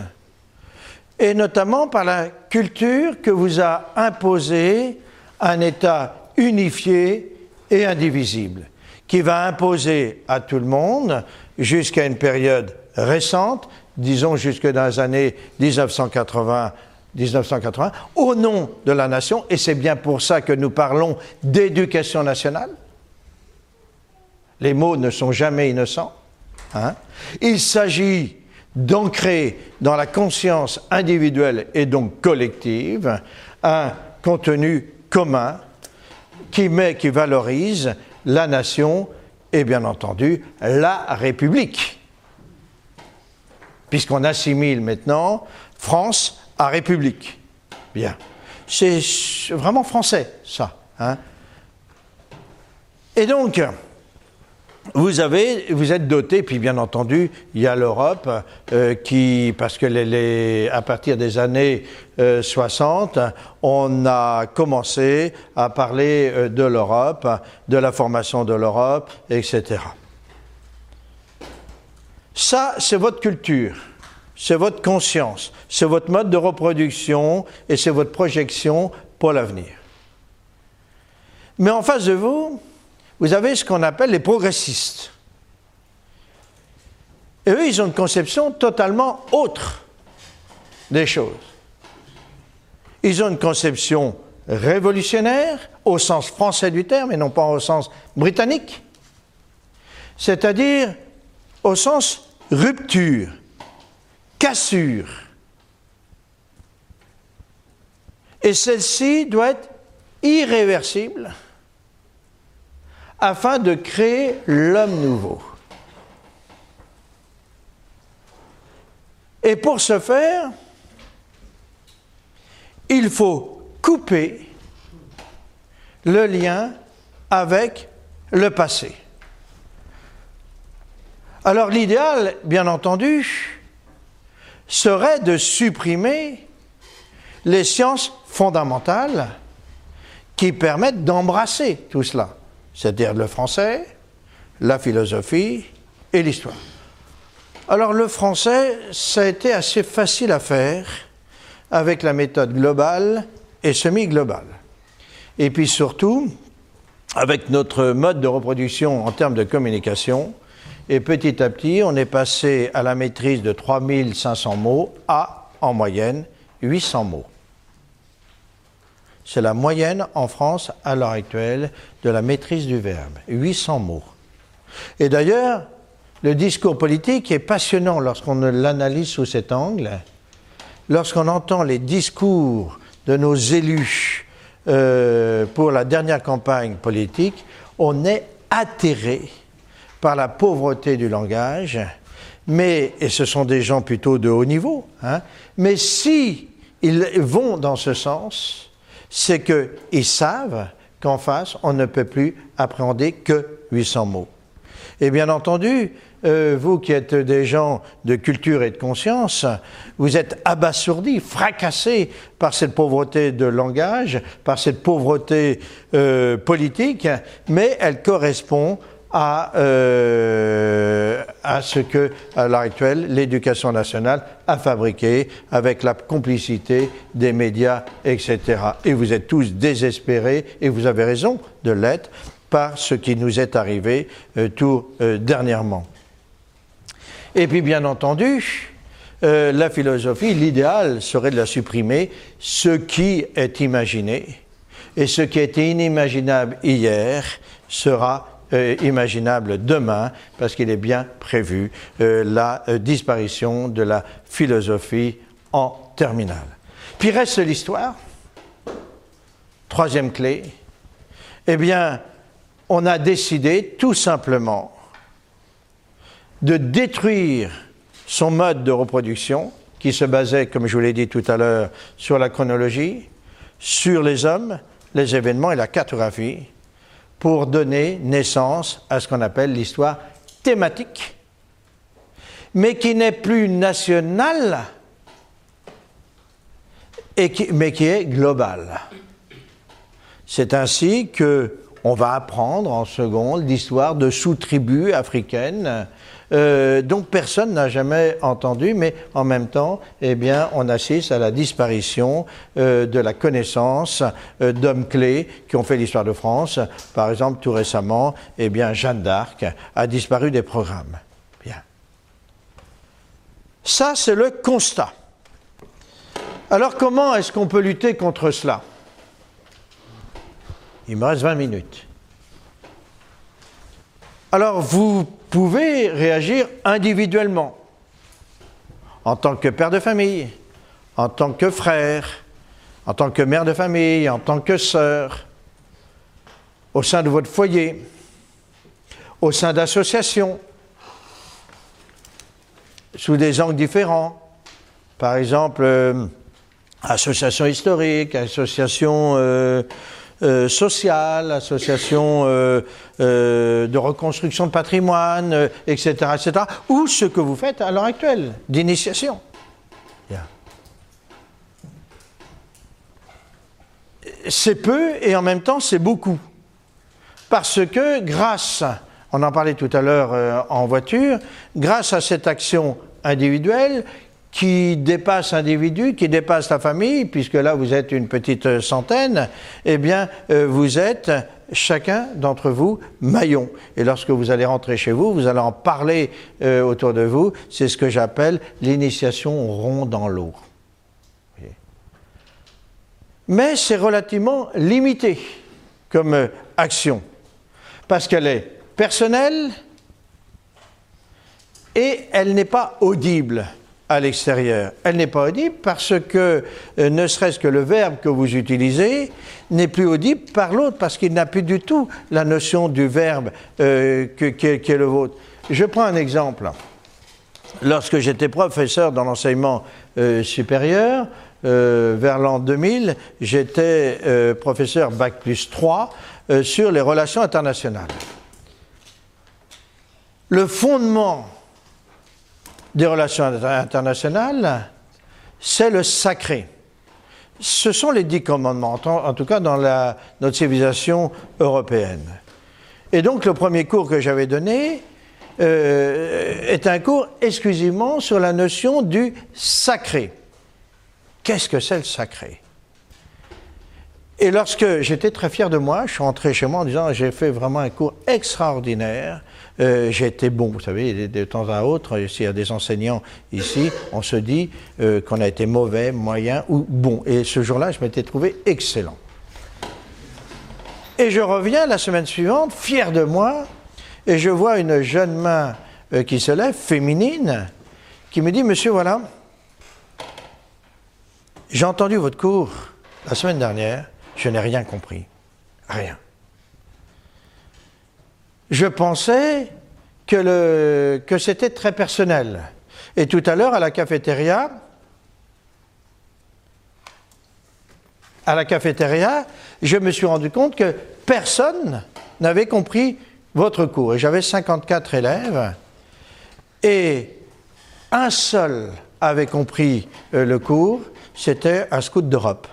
et notamment par la culture que vous a imposé un État unifié et indivisible, qui va imposer à tout le monde, jusqu'à une période récente, disons jusque dans les années 1980, 1980, au nom de la nation, et c'est bien pour ça que nous parlons d'éducation nationale. Les mots ne sont jamais innocents. hein. Il s'agit d'ancrer dans la conscience individuelle et donc collective un contenu commun qui met, qui valorise la nation et bien entendu la République. Puisqu'on assimile maintenant France à République. Bien. C'est vraiment français, ça. hein. Et donc, vous avez, vous êtes doté, puis bien entendu, il y a l'Europe euh, qui, parce que les, à partir des années euh, 60, on a commencé à parler euh, de l'Europe, de la formation de l'Europe, etc. Ça, c'est votre culture, c'est votre conscience, c'est votre mode de reproduction et c'est votre projection pour l'avenir. Mais en face de vous, vous avez ce qu'on appelle les progressistes. Et eux, ils ont une conception totalement autre des choses. Ils ont une conception révolutionnaire au sens français du terme et non pas au sens britannique, c'est-à-dire au sens rupture, cassure. Et celle-ci doit être irréversible afin de créer l'homme nouveau. Et pour ce faire, il faut couper le lien avec le passé. Alors l'idéal, bien entendu, serait de supprimer les sciences fondamentales qui permettent d'embrasser tout cela, c'est-à-dire le français, la philosophie et l'histoire. Alors le français, ça a été assez facile à faire avec la méthode globale et semi-globale. Et puis surtout, avec notre mode de reproduction en termes de communication, et petit à petit, on est passé à la maîtrise de 3500 mots à, en moyenne, 800 mots. C'est la moyenne en France à l'heure actuelle de la maîtrise du verbe, 800 mots. Et d'ailleurs, le discours politique est passionnant lorsqu'on l'analyse sous cet angle. Lorsqu'on entend les discours de nos élus euh, pour la dernière campagne politique, on est atterré par la pauvreté du langage, mais, et ce sont des gens plutôt de haut niveau, hein, mais si ils vont dans ce sens, c'est qu'ils savent qu'en face, on ne peut plus appréhender que 800 mots. Et bien entendu, euh, vous qui êtes des gens de culture et de conscience, vous êtes abasourdis, fracassés par cette pauvreté de langage, par cette pauvreté euh, politique, mais elle correspond à, euh, à ce que, à l'heure actuelle, l'éducation nationale a fabriqué avec la complicité des médias, etc. Et vous êtes tous désespérés, et vous avez raison de l'être, par ce qui nous est arrivé euh, tout euh, dernièrement. Et puis, bien entendu, la philosophie, l'idéal serait de la supprimer, ce qui est imaginé, et ce qui était inimaginable hier sera euh, imaginable demain, parce qu'il est bien prévu euh, la euh, disparition de la philosophie en terminale. Puis reste l'histoire. Troisième clé. Eh bien, on a décidé tout simplement de détruire son mode de reproduction, qui se basait, comme je vous l'ai dit tout à l'heure, sur la chronologie, sur les hommes, les événements et la cartographie, pour donner naissance à ce qu'on appelle l'histoire thématique, mais qui n'est plus nationale, mais qui est globale. C'est ainsi que on va apprendre en seconde l'histoire de sous-tribus africaines euh, dont personne n'a jamais entendu, mais en même temps, eh bien, on assiste à la disparition euh, de la connaissance euh, d'hommes clés qui ont fait l'histoire de France. Par exemple, tout récemment, eh bien, Jeanne d'Arc a disparu des programmes. Bien. Ça, c'est le constat. Alors, comment est-ce qu'on peut lutter contre cela? Il me reste 20 minutes. Alors, vous pouvez réagir individuellement, en tant que père de famille, en tant que frère, en tant que mère de famille, en tant que sœur, au sein de votre foyer, au sein d'associations, sous des angles différents. Par exemple, euh, association historique, association euh, euh, sociales, associations euh, euh, de reconstruction de patrimoine, etc., etc., ou ce que vous faites à l'heure actuelle d'initiation. C'est peu et en même temps c'est beaucoup. Parce que grâce, on en parlait tout à l'heure en voiture, grâce à cette action individuelle, qui dépasse l'individu, qui dépasse la famille, puisque là vous êtes une petite centaine, eh bien euh, vous êtes chacun d'entre vous maillon. Et lorsque vous allez rentrer chez vous, vous allez en parler euh, autour de vous. C'est ce que j'appelle l'initiation rond dans l'eau. Mais c'est relativement limité comme euh, action, parce qu'elle est personnelle et elle n'est pas audible à l'extérieur. Elle n'est pas audible parce que, euh, ne serait-ce que le verbe que vous utilisez, n'est plus audible par l'autre, parce qu'il n'a plus du tout la notion du verbe euh, qui, est, le vôtre. Je prends un exemple. Lorsque j'étais professeur dans l'enseignement euh, supérieur, vers l'an 2000, j'étais professeur Bac plus 3 sur les relations internationales. Le fondement des relations internationales, c'est le sacré. Ce sont les dix commandements, en tout cas dans la, notre civilisation européenne. Et donc le premier cours que j'avais donné euh, est un cours exclusivement sur la notion du sacré. Qu'est-ce que c'est le sacré? Et lorsque j'étais très fier de moi, je suis rentré chez moi en disant j'ai fait vraiment un cours extraordinaire euh, j'ai été bon. Vous savez, de, temps à autre, s'il y a des enseignants ici, on se dit euh, qu'on a été mauvais, moyen ou bon. Et ce jour-là, je m'étais trouvé excellent. Et je reviens la semaine suivante, fier de moi, et je vois une jeune main euh, qui se lève, féminine, qui me dit, monsieur, voilà, j'ai entendu votre cours la semaine dernière, je n'ai rien compris. Rien je pensais que, c'était très personnel. Et tout à l'heure, à la cafétéria, à la cafétéria, je me suis rendu compte que personne n'avait compris votre cours. Et j'avais 54 élèves, et un seul avait compris euh, le cours, c'était un scout d'Europe.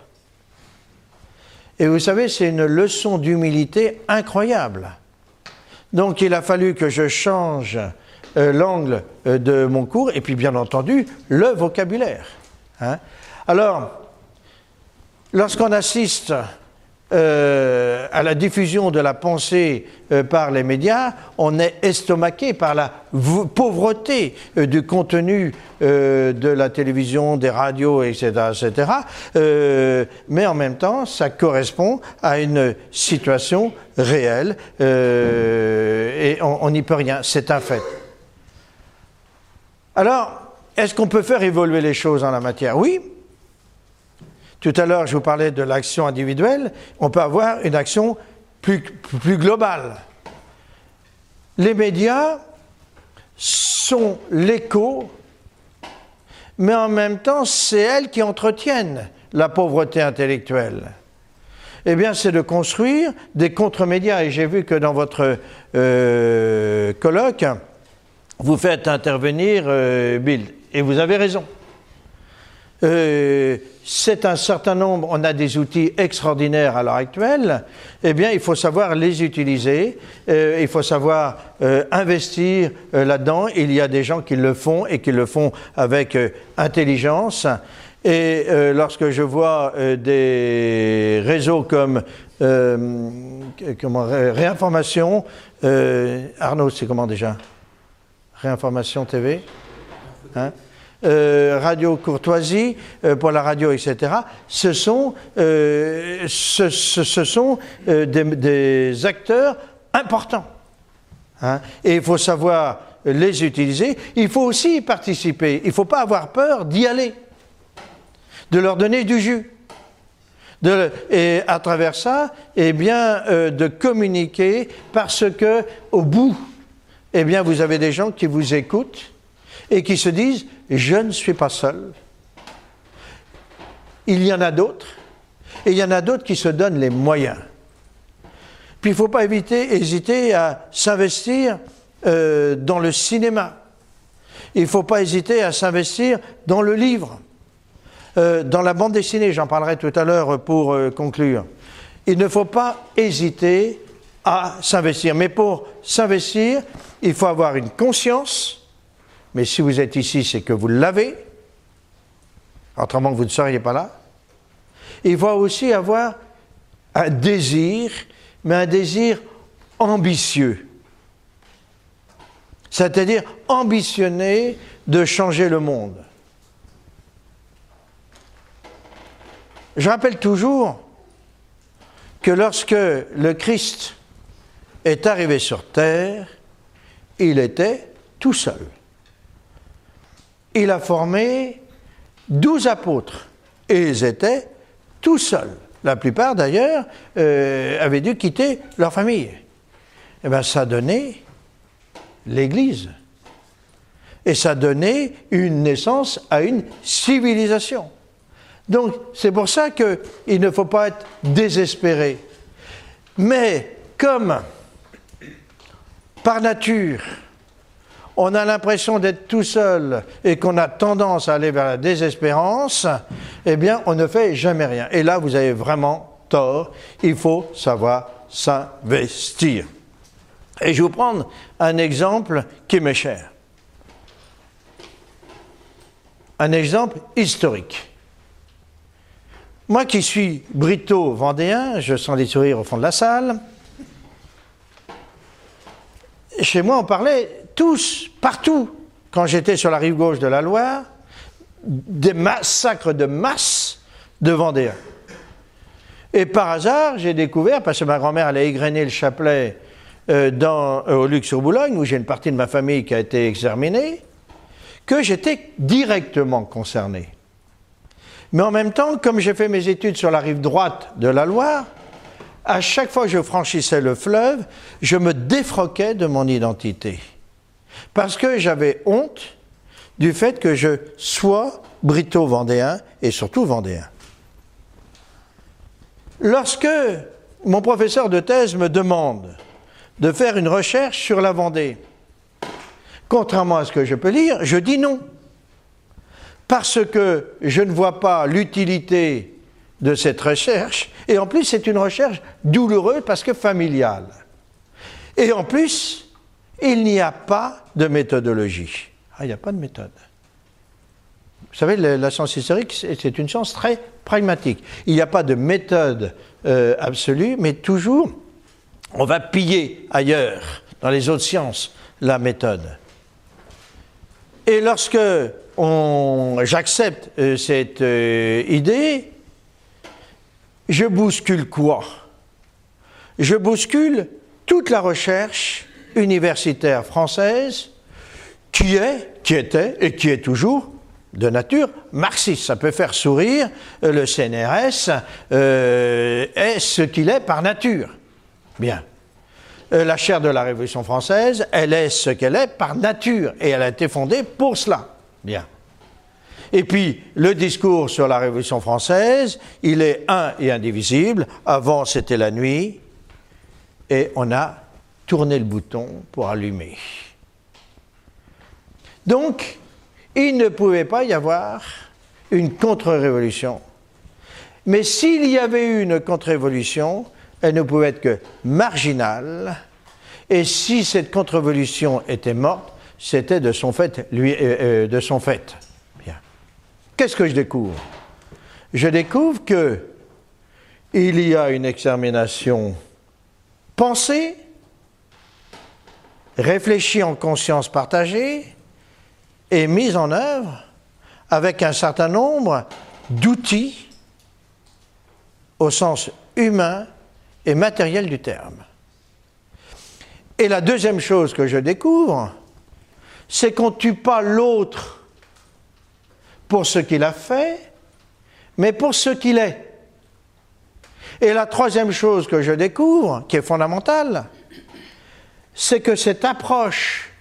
Et vous savez, c'est une leçon d'humilité incroyable. Donc il a fallu que je change euh, l'angle euh, de mon cours et puis bien entendu le vocabulaire. Hein. Alors, lorsqu'on assiste euh, à la diffusion de la pensée euh, par les médias, on est estomaqué par la pauvreté euh, du contenu de la télévision, des radios, etc. etc. mais en même temps, ça correspond à une situation réelle et on n'y peut rien, c'est un fait. Alors, est-ce qu'on peut faire évoluer les choses en la matière? Oui, tout à l'heure, je vous parlais de l'action individuelle. On peut avoir une action plus, globale. Les médias sont l'écho, mais en même temps, c'est elles qui entretiennent la pauvreté intellectuelle. Eh bien, c'est de construire des contre-médias. Et j'ai vu que dans votre euh, colloque, vous faites intervenir euh, Bill. Et vous avez raison. Euh, c'est un certain nombre, on a des outils extraordinaires à l'heure actuelle, eh bien, il faut savoir les utiliser, euh, il faut savoir euh, investir là-dedans. Il y a des gens qui le font et qui le font avec intelligence. Et lorsque je vois des réseaux comme comment, Réinformation, Arnaud, c'est comment déjà? Réinformation TV hein? Euh, radio Courtoisie, euh, pour la radio, etc., ce sont, euh, ce, sont des, acteurs importants. Hein. Et il faut savoir les utiliser. Il faut aussi y participer. Il ne faut pas avoir peur d'y aller, de leur donner du jus. De, et à travers ça, eh bien, de communiquer parce que au bout, eh bien, vous avez des gens qui vous écoutent et qui se disent je ne suis pas seul. Il y en a d'autres, et il y en a d'autres qui se donnent les moyens. Puis il ne faut pas hésiter à s'investir euh, dans le cinéma. Il ne faut pas hésiter à s'investir dans le livre, euh, dans la bande dessinée, j'en parlerai tout à l'heure pour euh, conclure. Il ne faut pas hésiter à s'investir. Mais pour s'investir, il faut avoir une conscience mais si vous êtes ici, c'est que vous l'avez, autrement vous ne seriez pas là. Il faut aussi avoir un désir mais un désir ambitieux. C'est-à-dire ambitionner de changer le monde. Je rappelle toujours que lorsque le Christ est arrivé sur terre, il était tout seul. Il a formé douze apôtres et ils étaient tout seuls. La plupart d'ailleurs euh, avaient dû quitter leur famille. Eh bien ça donnait l'Église. Et ça donnait une naissance à une civilisation. Donc c'est pour ça qu'il ne faut pas être désespéré. Mais comme par nature, on a l'impression d'être tout seul et qu'on a tendance à aller vers la désespérance, eh bien, on ne fait jamais rien. Et là, vous avez vraiment tort. Il faut savoir s'investir. Et je vais vous prendre un exemple qui m'est cher. Un exemple historique. Moi qui suis brito-vendéen, je sens les sourires au fond de la salle. Chez moi, on parlait tous, partout, quand j'étais sur la rive gauche de la Loire, des massacres de masse de Vendéens. Et par hasard, j'ai découvert, parce que ma grand-mère allait égrener le chapelet euh, euh, au Luxe-sur-Boulogne, où j'ai une partie de ma famille qui a été exterminée, que j'étais directement concerné. Mais en même temps, comme j'ai fait mes études sur la rive droite de la Loire, à chaque fois que je franchissais le fleuve, je me défroquais de mon identité. Parce que j'avais honte du fait que je sois brito-vendéen et surtout vendéen. Lorsque mon professeur de thèse me demande de faire une recherche sur la Vendée. Contrairement à ce que je peux lire, je dis non. Parce que je ne vois pas l'utilité de cette recherche, et en plus c'est une recherche douloureuse parce que familiale. Et en plus, il n'y a pas de méthodologie. Ah, il n'y a pas de méthode. Vous savez, la science historique, c'est une science très pragmatique. Il n'y a pas de méthode euh, absolue, mais toujours on va piller ailleurs, dans les autres sciences, la méthode. Et lorsque j'accepte euh, cette euh, idée, je bouscule quoi? Je bouscule toute la recherche universitaire française qui est, qui était et qui est toujours de nature marxiste. Ça peut faire sourire, euh, le CNRS est ce qu'il est par nature. Bien. Euh, la chair de la Révolution française, elle est ce qu'elle est par nature et elle a été fondée pour cela. Bien. Et puis, le discours sur la Révolution française, il est un et indivisible. Avant, c'était la nuit et on a tourné le bouton pour allumer. Donc, il ne pouvait pas y avoir une contre-révolution. Mais s'il y avait eu une contre-révolution, elle ne pouvait être que marginale, et si cette contre-révolution était morte, c'était de son fait, euh, euh. Bien. Qu'est-ce que je découvre? Je découvre que il y a une extermination pensée, réfléchie en conscience partagée et mise en œuvre avec un certain nombre d'outils au sens humain et matériel du terme. Et la deuxième chose que je découvre, c'est qu'on ne tue pas l'autre pour ce qu'il a fait, mais pour ce qu'il est. Et la troisième chose que je découvre, qui est fondamentale, c'est que cette approche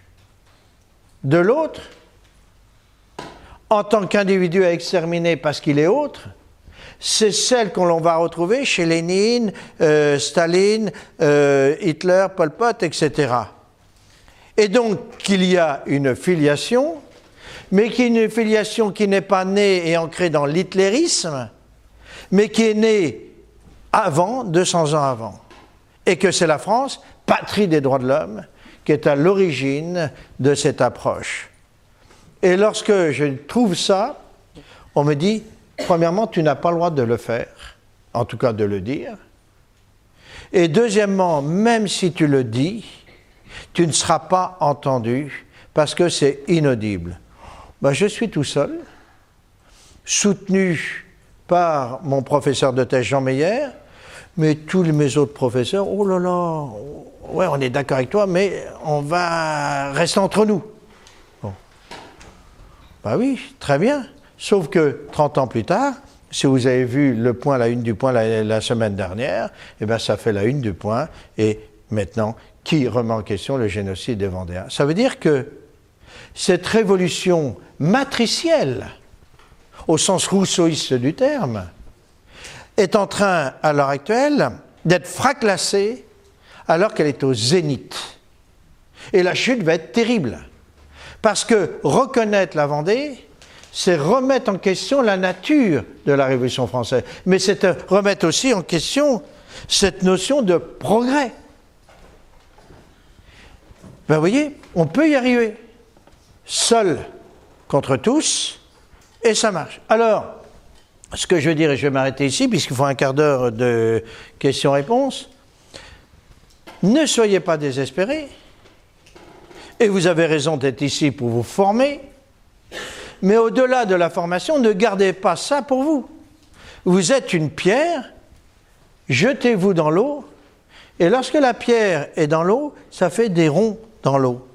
de l'autre, en tant qu'individu à exterminer parce qu'il est autre, c'est celle qu'on va retrouver chez Lénine, euh, Staline, euh, Hitler, Pol Pot, etc. Et donc qu'il y a une filiation, mais qui filiation qui n'est pas née et ancrée dans l'hitlérisme, mais qui est née avant, 200 ans avant. Et que c'est la France, patrie des droits de l'homme, qui est à l'origine de cette approche. Et lorsque je trouve ça, on me dit, Premièrement, tu n'as pas le droit de le faire, en tout cas de le dire. Et deuxièmement, même si tu le dis, tu ne seras pas entendu parce que c'est inaudible. Ben, je suis tout seul, soutenu par mon professeur de thèse Jean Meyer, mais tous mes autres professeurs, oh là là, ouais, on est d'accord avec toi, mais on va rester entre nous. Bon. Ben oui, très bien. Sauf que 30 ans plus tard, si vous avez vu le point, la une du point la, semaine dernière, eh bien ça fait la une du point. Et maintenant, qui remet en question le génocide des Vendéens? Ça veut dire que cette révolution matricielle, au sens rousseauiste du terme, est en train, à l'heure actuelle, d'être fraclassée alors qu'elle est au zénith. Et la chute va être terrible. Parce que reconnaître la Vendée, c'est remettre en question la nature de la Révolution française, mais c'est remettre aussi en question cette notion de progrès. Ben, vous voyez, on peut y arriver, seul contre tous, et ça marche. Alors, ce que je veux dire, et je vais m'arrêter ici, puisqu'il faut un quart d'heure de questions-réponses, ne soyez pas désespérés, et vous avez raison d'être ici pour vous former, mais au-delà de la formation, ne gardez pas ça pour vous. Vous êtes une pierre, jetez-vous dans l'eau, et lorsque la pierre est dans l'eau, ça fait des ronds dans l'eau.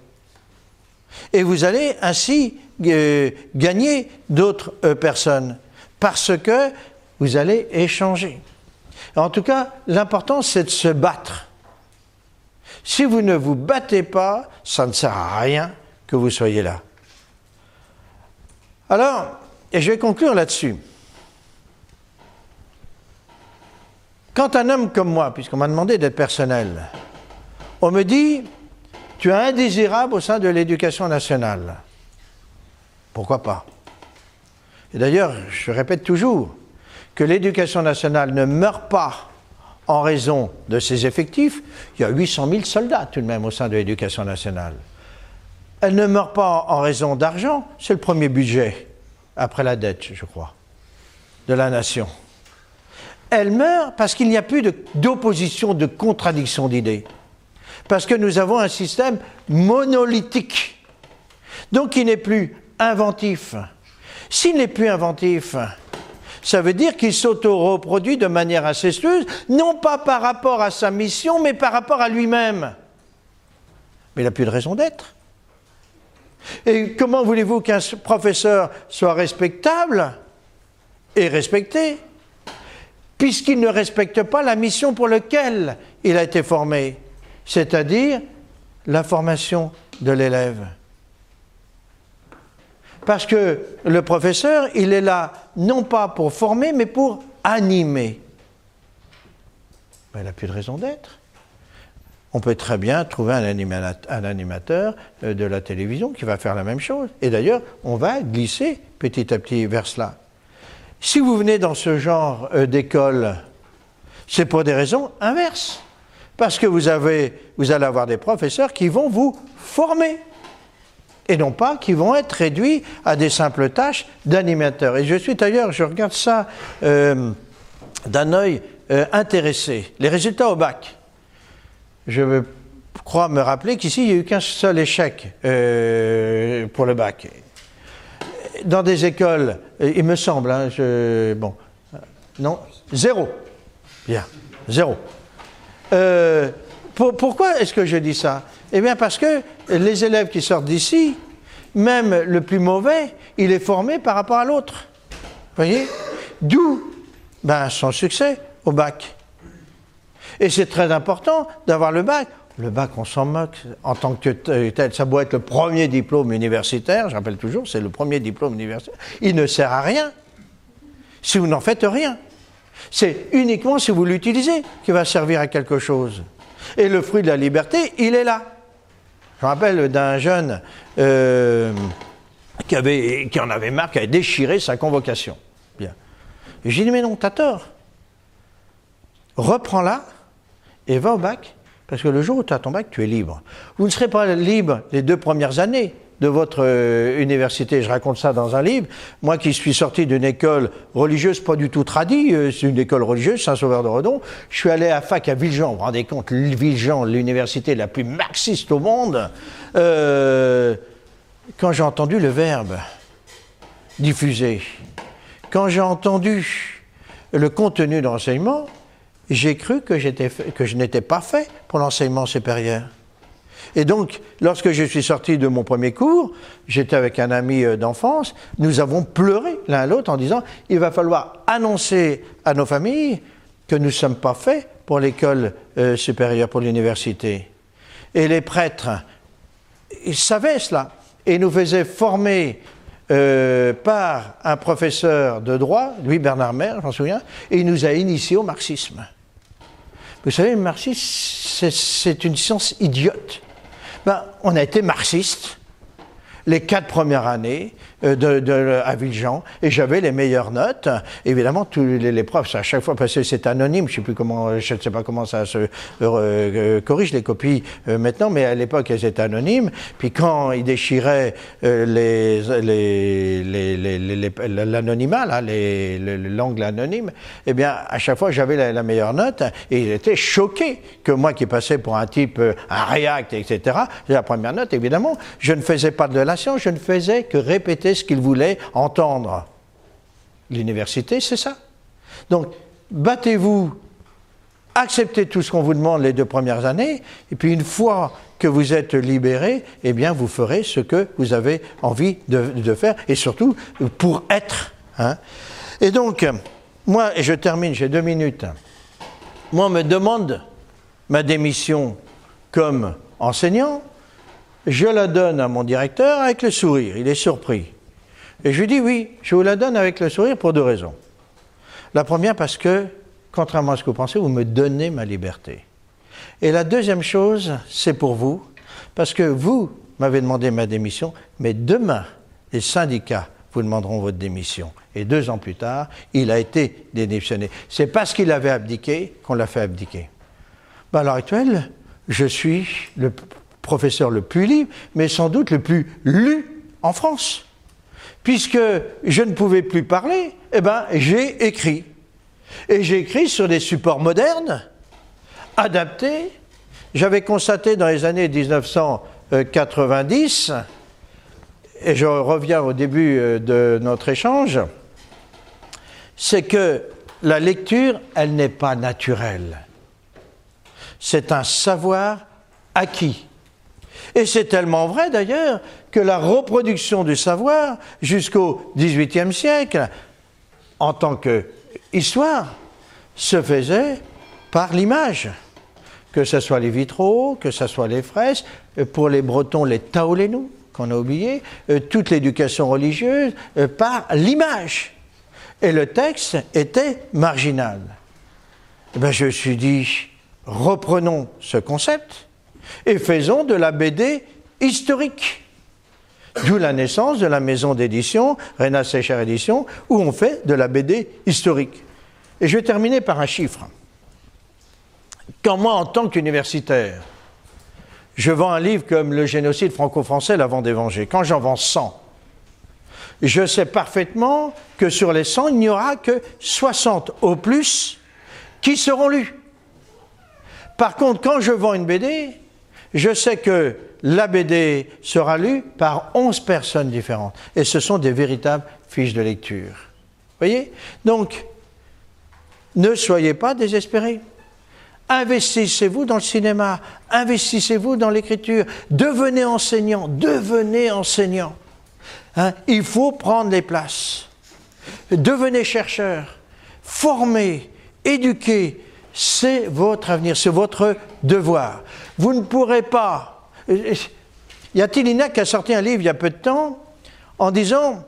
Et vous allez ainsi euh, gagner d'autres euh, personnes, parce que vous allez échanger. En tout cas, l'important, c'est de se battre. Si vous ne vous battez pas, ça ne sert à rien que vous soyez là. Alors, et je vais conclure là-dessus. Quand un homme comme moi, puisqu'on m'a demandé d'être personnel, on me dit, tu es indésirable au sein de l'éducation nationale. Pourquoi pas? Et d'ailleurs, je répète toujours que l'éducation nationale ne meurt pas en raison de ses effectifs. Il y a 800 000 soldats tout de même au sein de l'éducation nationale. Elle ne meurt pas en raison d'argent, c'est le premier budget, après la dette, je crois, de la nation. Elle meurt parce qu'il n'y a plus d'opposition, de, contradiction d'idées. Parce que nous avons un système monolithique. Donc il n'est plus inventif. S'il n'est plus inventif, ça veut dire qu'il s'auto-reproduit de manière incestueuse, non pas par rapport à sa mission, mais par rapport à lui-même. Mais il n'a plus de raison d'être. Et comment voulez-vous qu'un professeur soit respectable et respecté puisqu'il ne respecte pas la mission pour laquelle il a été formé, c'est-à-dire la formation de l'élève? Parce que le professeur, il est là non pas pour former, mais pour animer. Ben, il n'a plus de raison d'être on peut très bien trouver un, animateur euh, de la télévision qui va faire la même chose. Et d'ailleurs, on va glisser petit à petit vers cela. Si vous venez dans ce genre euh, d'école, c'est pour des raisons inverses. Parce que vous, avez, vous allez avoir des professeurs qui vont vous former et non pas qui vont être réduits à des simples tâches d'animateur. Et je suis d'ailleurs, je regarde ça euh, d'un œil intéressé. Les résultats au bac je crois me rappeler qu'ici, il n'y a eu qu'un seul échec euh, pour le bac. Dans des écoles, euh, il me semble, hein, bon, non, zéro. Bien, zéro. Euh, pourquoi est-ce que je dis ça? Eh bien parce que les élèves qui sortent d'ici, même le plus mauvais, il est formé par rapport à l'autre. Voyez D'où ben, son succès au bac. Et c'est très important d'avoir le bac. Le bac, on s'en moque en tant que tel. Ça doit être le premier diplôme universitaire, je rappelle toujours, c'est le premier diplôme universitaire. Il ne sert à rien si vous n'en faites rien. C'est uniquement si vous l'utilisez qu'il va servir à quelque chose. Et le fruit de la liberté, il est là. Je me rappelle d'un jeune euh, qui, en avait marre, qui avait déchiré sa convocation. Bien. J'ai dit, mais non, t'as tort. Reprends-la et va au bac, parce que le jour où tu as ton bac, tu es libre. Vous ne serez pas libre les deux premières années de votre euh, université. Je raconte ça dans un livre. Moi qui suis sorti d'une école religieuse, pas du tout tradie, euh, c'est une école religieuse, Saint-Sauveur de Redon. Je suis allé à fac à Villejean. Vous vous rendez compte, Villejean, l'université la plus marxiste au monde. Euh, quand j'ai entendu le verbe diffusé, quand j'ai entendu le contenu de l'enseignement, j'ai cru que, que je n'étais pas fait pour l'enseignement supérieur. Et donc, lorsque je suis sorti de mon premier cours, j'étais avec un ami euh, d'enfance, nous avons pleuré l'un l'autre en disant, il va falloir annoncer à nos familles que nous ne sommes pas faits pour l'école euh, supérieure, pour l'université. Et les prêtres, ils savaient cela et nous faisaient former euh, par un professeur de droit, Louis Bernard Maire, j'en souviens, et il nous a initiés au marxisme. Vous savez, le marxisme, c'est une science idiote. Ben, on a été marxiste les quatre premières années euh, de, à Villejean et j'avais les meilleures notes. Évidemment, tous les, profs, à chaque fois, parce que c'est anonyme, je sais ne sais pas comment ça se euh, euh, corrige les copies maintenant, mais à l'époque, elles étaient anonymes. Puis quand ils déchiraient les, l'anonymat, l'angle anonyme, eh bien, à chaque fois, j'avais la, meilleure note et ils étaient choqués que moi qui passais pour un type, un React, etc., la première note, évidemment, je ne faisais pas de la science, je ne faisais que répéter ce qu'ils voulaient entendre. L'université, c'est ça. Donc, battez-vous, acceptez tout ce qu'on vous demande les deux premières années, et puis une fois que vous êtes libéré, eh bien, vous ferez ce que vous avez envie de, faire, et surtout pour être. Hein. Et donc, moi, et je termine, j'ai deux minutes. Moi, on me demande ma démission comme enseignant, je la donne à mon directeur avec le sourire. Il est surpris. Et je lui dis oui, je vous la donne avec le sourire pour deux raisons. La première parce que, contrairement à ce que vous pensez, vous me donnez ma liberté. Et la deuxième chose, c'est pour vous, parce que vous m'avez demandé ma démission, mais demain, les syndicats vous demanderont votre démission. Et deux ans plus tard, il a été démissionné. C'est parce qu'il avait abdiqué qu'on l'a fait abdiquer. Ben, à l'heure actuelle, je suis le professeur le plus libre, mais sans doute le plus lu en France puisque je ne pouvais plus parler, eh ben, j'ai écrit. Et j'ai écrit sur des supports modernes, adaptés. J'avais constaté dans les années 1990, et je reviens au début euh, de notre échange, c'est que la lecture, elle n'est pas naturelle. C'est un savoir acquis. Et c'est tellement vrai d'ailleurs que la reproduction du savoir jusqu'au XVIIIe siècle, en tant qu'histoire, se faisait par l'image. Que ce soit les vitraux, que ce soit les fresques, pour les Bretons, les taolénous, qu'on a oublié, euh, toute l'éducation religieuse, euh, par l'image. Et le texte était marginal. Eh ben, je me suis dit, reprenons ce concept et faisons de la BD historique. D'où la naissance de la maison d'édition, Rena Secher Édition, où on fait de la BD historique. Et je vais terminer par un chiffre. Quand moi, en tant qu'universitaire, je vends un livre comme Le génocide franco-français, la des Vengée, quand j'en vends 100, je sais parfaitement que sur les 100, il n'y aura que 60 au plus qui seront lus. Par contre, quand je vends une BD, je sais que la BD sera lue par 11 personnes différentes. Et ce sont des véritables fiches de lecture. Voyez? Donc, ne soyez pas désespérés. Investissez-vous dans le cinéma, investissez-vous dans l'écriture, devenez enseignant, devenez enseignant. Hein? Il faut prendre les places. Devenez chercheur, formez, éduquez, c'est votre avenir, c'est votre devoir. Vous ne pourrez pas. Il y a Tillina qui a sorti un livre il y a peu de temps en disant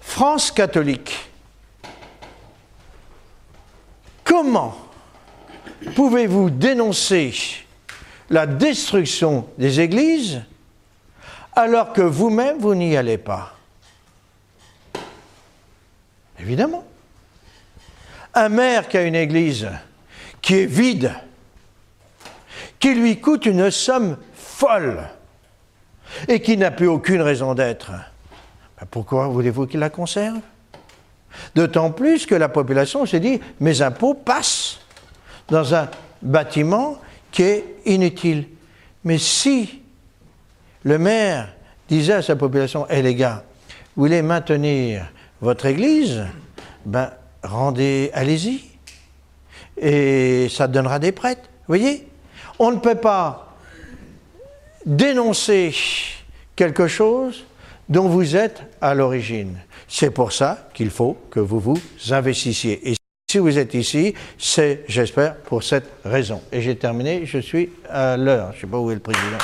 France catholique. Comment pouvez-vous dénoncer la destruction des églises alors que vous-même, vous, n'y allez pas? Évidemment. Un maire qui a une église qui est vide, qui lui coûte une somme folle, et qui n'a plus aucune raison d'être, ben pourquoi voulez-vous qu'il la conserve? D'autant plus que la population s'est dit, mes impôts passent dans un bâtiment qui est inutile. Mais si le maire disait à sa population, hé les gars, vous voulez maintenir votre église, ben rendez, allez-y. Et ça donnera des prêtres. Vous voyez? On ne peut pas dénoncer quelque chose dont vous êtes à l'origine. C'est pour ça qu'il faut que vous vous investissiez. Et si vous êtes ici, c'est, j'espère, pour cette raison. Et j'ai terminé, je suis à l'heure. Je ne sais pas où est le président.